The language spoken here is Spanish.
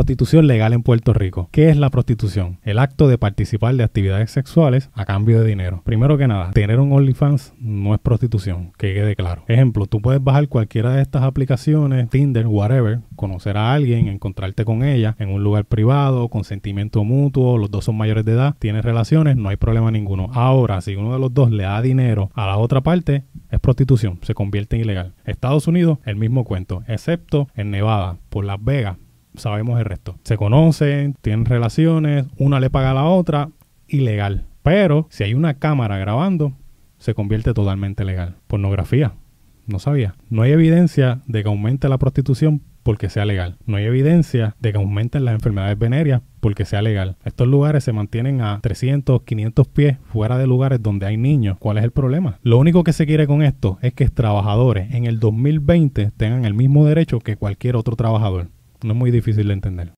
Prostitución legal en Puerto Rico. ¿Qué es la prostitución? El acto de participar de actividades sexuales a cambio de dinero. Primero que nada, tener un OnlyFans no es prostitución, que quede claro. Ejemplo, tú puedes bajar cualquiera de estas aplicaciones, Tinder, whatever, conocer a alguien, encontrarte con ella en un lugar privado, con sentimiento mutuo, los dos son mayores de edad, tienes relaciones, no hay problema ninguno. Ahora, si uno de los dos le da dinero a la otra parte, es prostitución, se convierte en ilegal. Estados Unidos, el mismo cuento, excepto en Nevada, por Las Vegas, sabemos el resto. Se conocen, tienen relaciones, una le paga a la otra, ilegal. Pero si hay una cámara grabando, se convierte totalmente legal. Pornografía. No sabía. No hay evidencia de que aumente la prostitución porque sea legal. No hay evidencia de que aumenten las enfermedades venéreas porque sea legal. Estos lugares se mantienen a 300, 500 pies fuera de lugares donde hay niños. ¿Cuál es el problema? Lo único que se quiere con esto es que trabajadores en el 2020 tengan el mismo derecho que cualquier otro trabajador. No muy difícil de entender.